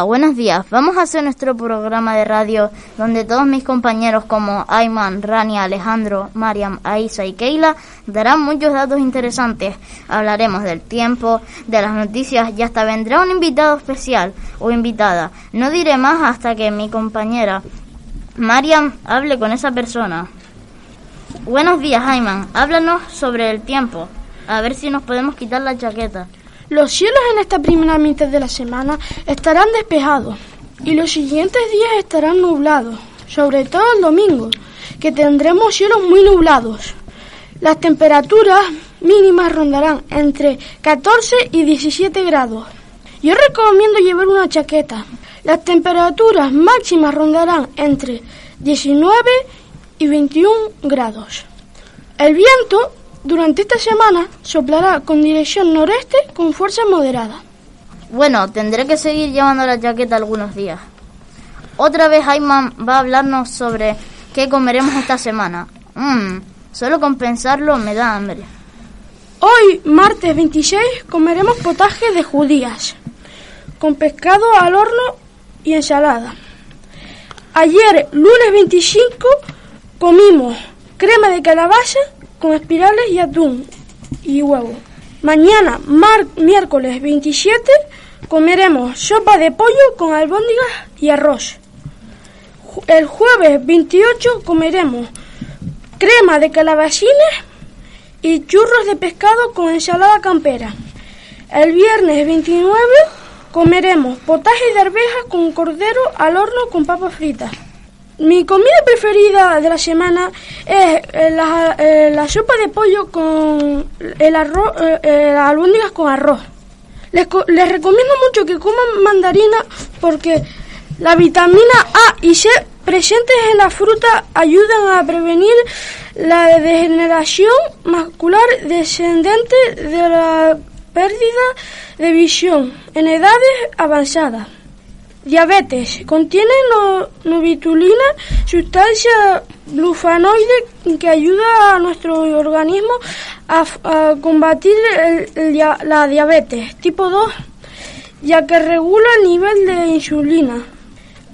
buenos días. Vamos a hacer nuestro programa de radio donde todos mis compañeros como Ayman, Rania, Alejandro, Mariam, Aisa y Keila darán muchos datos interesantes. Hablaremos del tiempo, de las noticias y hasta vendrá un invitado especial o invitada. No diré más hasta que mi compañera Mariam hable con esa persona. Buenos días, Ayman. Háblanos sobre el tiempo. A ver si nos podemos quitar la chaqueta. Los cielos en esta primera mitad de la semana estarán despejados y los siguientes días estarán nublados, sobre todo el domingo, que tendremos cielos muy nublados. Las temperaturas mínimas rondarán entre 14 y 17 grados. Yo recomiendo llevar una chaqueta. Las temperaturas máximas rondarán entre 19 y 21 grados. El viento durante esta semana soplará con dirección noreste con fuerza moderada. Bueno, tendré que seguir llevando la chaqueta algunos días. Otra vez Ayman va a hablarnos sobre qué comeremos esta semana. Mmm, solo con pensarlo me da hambre. Hoy, martes 26, comeremos potaje de judías, con pescado al horno y ensalada. Ayer, lunes 25, comimos crema de calabaza con espirales y atún y huevo. Mañana, miércoles 27, comeremos sopa de pollo con albóndigas y arroz. El jueves 28 comeremos crema de calabacines y churros de pescado con ensalada campera. El viernes 29 comeremos potaje de arvejas con cordero al horno con papas fritas. Mi comida preferida de la semana es eh, la, eh, la sopa de pollo con el arroz, eh, albóndigas con arroz. Les, les recomiendo mucho que coman mandarina porque la vitamina A y C presentes en la fruta ayudan a prevenir la degeneración macular descendente de la pérdida de visión en edades avanzadas. Diabetes. Contiene novitulina, sustancia glufanoide que ayuda a nuestro organismo a, combatir la diabetes tipo 2, ya que regula el nivel de insulina.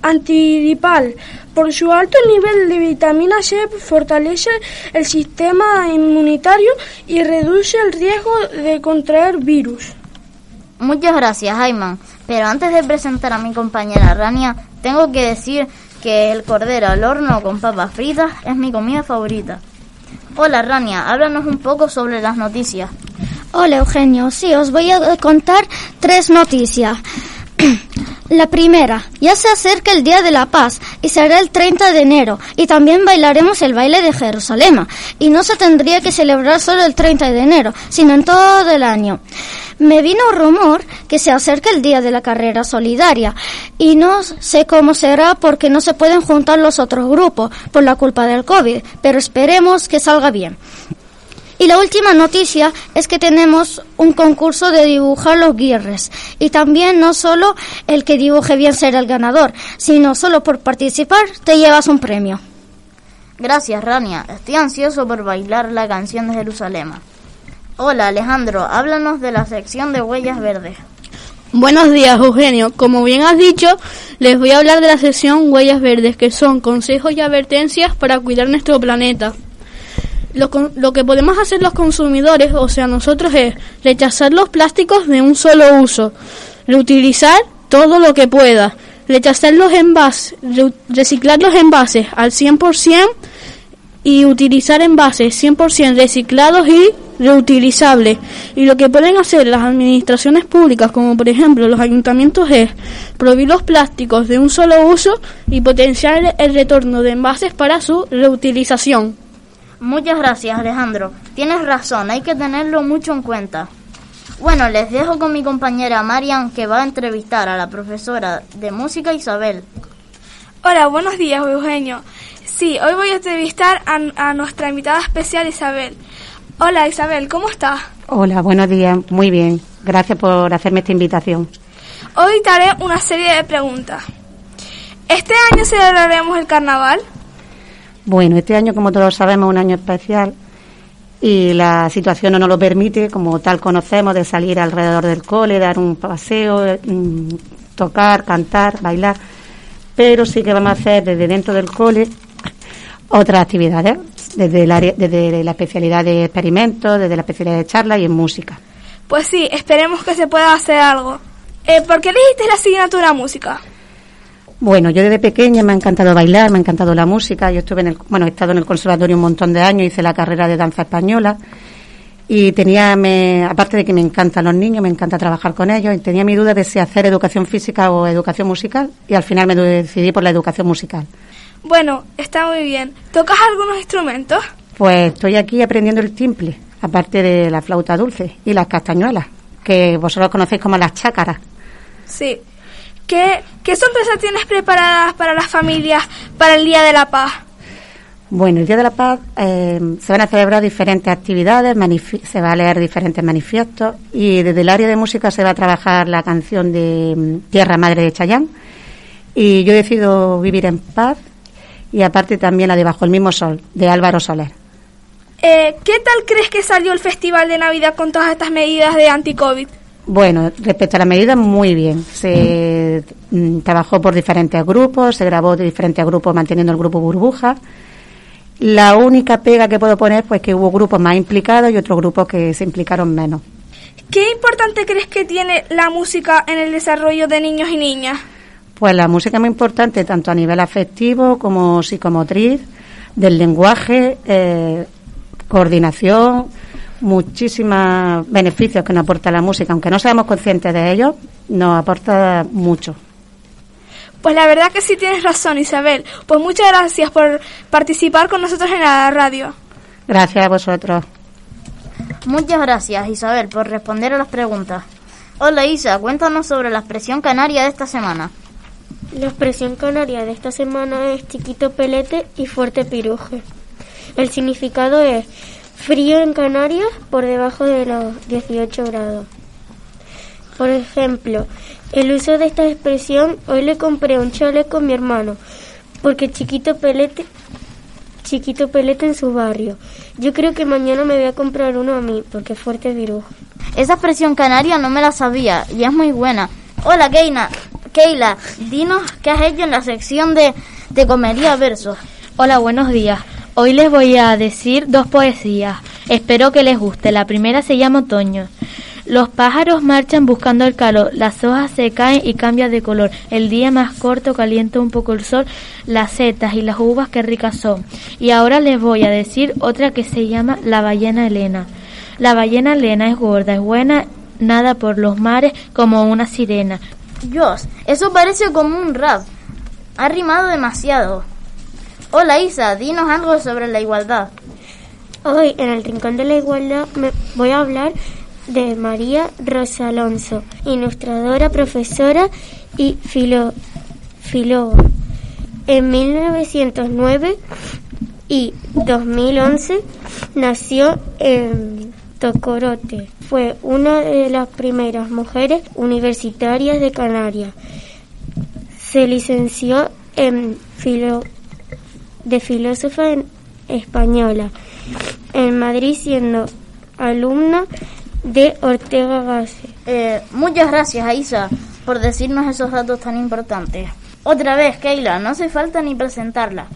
Antidipal. Por su alto nivel de vitamina C fortalece el sistema inmunitario y reduce el riesgo de contraer virus. Muchas gracias, Ayman. Pero antes de presentar a mi compañera Rania, tengo que decir que el cordero al horno con papas fritas es mi comida favorita. Hola Rania, háblanos un poco sobre las noticias. Hola Eugenio, sí, os voy a contar tres noticias. La primera, ya se acerca el Día de la Paz y será el 30 de enero y también bailaremos el baile de Jerusalén y no se tendría que celebrar solo el 30 de enero, sino en todo el año. Me vino rumor que se acerca el día de la carrera solidaria y no sé cómo será porque no se pueden juntar los otros grupos por la culpa del COVID, pero esperemos que salga bien. Y la última noticia es que tenemos un concurso de dibujar los guirres. Y también no solo el que dibuje bien será el ganador, sino solo por participar te llevas un premio. Gracias, Rania. Estoy ansioso por bailar la canción de Jerusalén. Hola Alejandro, háblanos de la sección de huellas verdes. Buenos días Eugenio, como bien has dicho, les voy a hablar de la sección huellas verdes, que son consejos y advertencias para cuidar nuestro planeta. Lo, lo, que podemos hacer los consumidores, o sea nosotros, es rechazar los plásticos de un solo uso, reutilizar todo lo que pueda, rechazar los envases, reciclar los envases al 100% y utilizar envases 100% reciclados y reutilizables. Y lo que pueden hacer las administraciones públicas, como por ejemplo los ayuntamientos, es prohibir los plásticos de un solo uso y potenciar el retorno de envases para su reutilización. Muchas gracias, Alejandro. Tienes razón, hay que tenerlo mucho en cuenta. Bueno, les dejo con mi compañera Marian que va a entrevistar a la profesora de música Isabel. Hola, buenos días, Eugenio. Sí, hoy voy a entrevistar a, nuestra invitada especial Isabel. Hola Isabel, ¿cómo estás? Hola, buenos días, muy bien. Gracias por hacerme esta invitación. Hoy te haré una serie de preguntas. ¿Este año celebraremos el carnaval? Bueno, este año, como todos sabemos, es un año especial y la situación no nos lo permite, como tal conocemos, de salir alrededor del cole, dar un paseo, mm, tocar, cantar, bailar, pero sí que vamos a hacer desde dentro del cole otras actividades, desde, el área, desde la especialidad de experimentos, desde la especialidad de charla y en música. Pues sí, esperemos que se pueda hacer algo. Eh, ¿Por qué elegiste la asignatura música? Bueno, yo desde pequeña me ha encantado bailar, me ha encantado la música. Yo estuve en el, bueno, he estado en el conservatorio un montón de años, hice la carrera de danza española y tenía, me, aparte de que me encantan los niños, me encanta trabajar con ellos y tenía mi duda de si hacer educación física o educación musical y al final me decidí por la educación musical. Bueno, está muy bien. ¿Tocas algunos instrumentos? Pues estoy aquí aprendiendo el timple, aparte de la flauta dulce y las castañuelas, que vosotros conocéis como las chácaras. Sí. ¿Qué, qué sorpresas tienes preparadas para las familias para el Día de la Paz? Bueno, el Día de la Paz eh, se van a celebrar diferentes actividades, se va a leer diferentes manifiestos y desde el área de música se va a trabajar la canción de mm, Tierra Madre de Chayán y yo decido vivir en paz y aparte también la de Bajo el mismo sol de Álvaro Soler. Eh, ¿Qué tal crees que salió el Festival de Navidad con todas estas medidas de anti-COVID? Bueno, respecto a la medida, muy bien. Se mm, trabajó por diferentes grupos, se grabó de diferentes grupos manteniendo el grupo Burbuja. La única pega que puedo poner, pues que hubo grupos más implicados y otros grupos que se implicaron menos. ¿Qué importante crees que tiene la música en el desarrollo de niños y niñas? Pues la música es muy importante, tanto a nivel afectivo como psicomotriz, del lenguaje, eh, coordinación, muchísimos beneficios que nos aporta la música, aunque no seamos conscientes de ellos, nos aporta mucho. Pues la verdad que sí tienes razón, Isabel. Pues muchas gracias por participar con nosotros en la radio. Gracias a vosotros. Muchas gracias, Isabel, por responder a las preguntas. Hola, Isa, cuéntanos sobre la expresión canaria de esta semana. La expresión canaria de esta semana es chiquito pelete y fuerte piruje. El significado es Frío en Canarias por debajo de los 18 grados. Por ejemplo, el uso de esta expresión, hoy le compré un chaleco a mi hermano, porque chiquito pelete, chiquito pelete en su barrio. Yo creo que mañana me voy a comprar uno a mí, porque fuerte virujo. Esa expresión canaria no me la sabía y es muy buena. Hola, Keina. Keila, dinos qué has hecho en la sección de Te comería versos. Hola, buenos días. Hoy les voy a decir dos poesías. Espero que les guste. La primera se llama Otoño. Los pájaros marchan buscando el calor, las hojas se caen y cambian de color. El día más corto calienta un poco el sol, las setas y las uvas que ricas son. Y ahora les voy a decir otra que se llama La ballena Elena. La ballena Elena es gorda, es buena, nada por los mares como una sirena. Dios, eso parece como un rap. Ha rimado demasiado. Hola Isa, dinos algo sobre la igualdad. Hoy en el Rincón de la Igualdad me voy a hablar de María Rosa Alonso, ilustradora, profesora y filóloga. En 1909 y 2011 nació en Tocorote. Fue una de las primeras mujeres universitarias de Canarias. Se licenció en filo, de filósofa española en Madrid siendo alumna de Ortega Gasset. Eh, muchas gracias, Aisa, por decirnos esos datos tan importantes. Otra vez, Keila, no hace falta ni presentarla.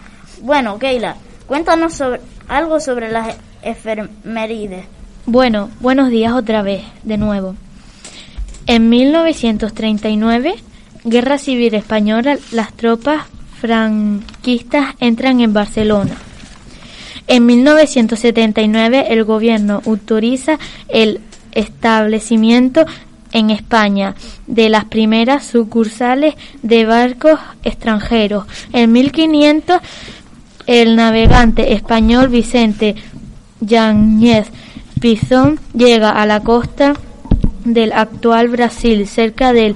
Bueno, Keila, cuéntanos algo sobre las enfermerides. Bueno, buenos días otra vez, de nuevo. En 1939, Guerra Civil Española, las tropas franquistas entran en Barcelona. En 1979 el gobierno autoriza el establecimiento en España de las primeras sucursales de barcos extranjeros. En 1500 el navegante español Vicente Yáñez Pizón llega a la costa del actual Brasil, cerca del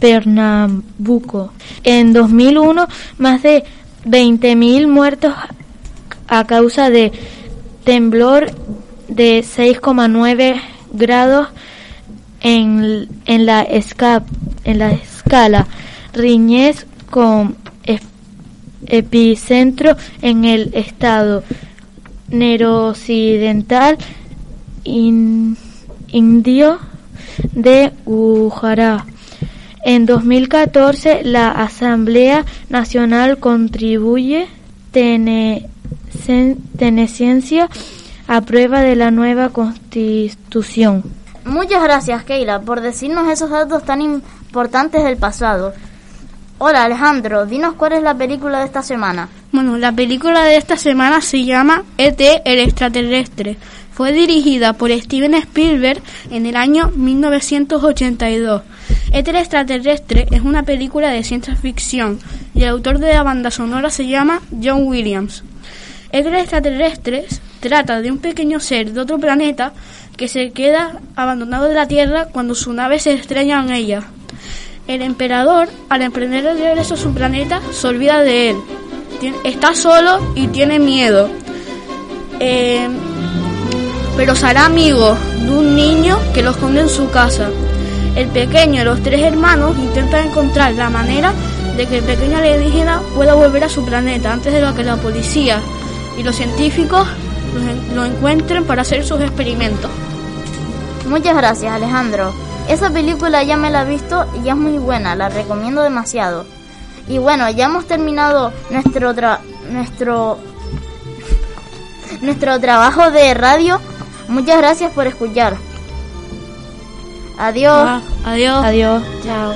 Pernambuco. En 2001, más de 20.000 muertos a causa de temblor de 6,9 grados en, en, la en la escala Riñez con epicentro en el estado neroccidental in- indio de Gujará. En 2014, la Asamblea Nacional contribuye Tenesencia a prueba de la nueva constitución. Muchas gracias, Keila, por decirnos esos datos tan importantes del pasado. Hola, Alejandro, dinos cuál es la película de esta semana. Bueno, la película de esta semana se llama E.T. el extraterrestre. Fue dirigida por Steven Spielberg en el año 1982. E.T. el extraterrestre es una película de ciencia ficción y el autor de la banda sonora se llama John Williams. E.T. el extraterrestre trata de un pequeño ser de otro planeta que se queda abandonado de la Tierra cuando su nave se estrella en ella. El emperador, al emprender el regreso a su planeta, se olvida de él. Está solo y tiene miedo. Eh, pero se hará amigo de un niño que lo esconde en su casa. El pequeño y los tres hermanos intentan encontrar la manera de que el pequeño alienígena pueda volver a su planeta antes de lo que la policía y los científicos lo, en- lo encuentren para hacer sus experimentos. Muchas gracias, Alejandro. Esa película ya me la he visto y es muy buena, la recomiendo demasiado. Y bueno, ya hemos terminado nuestro tra- nuestro nuestro trabajo de radio. Muchas gracias por escuchar. Adiós. Ah, adiós. Adiós. Chao.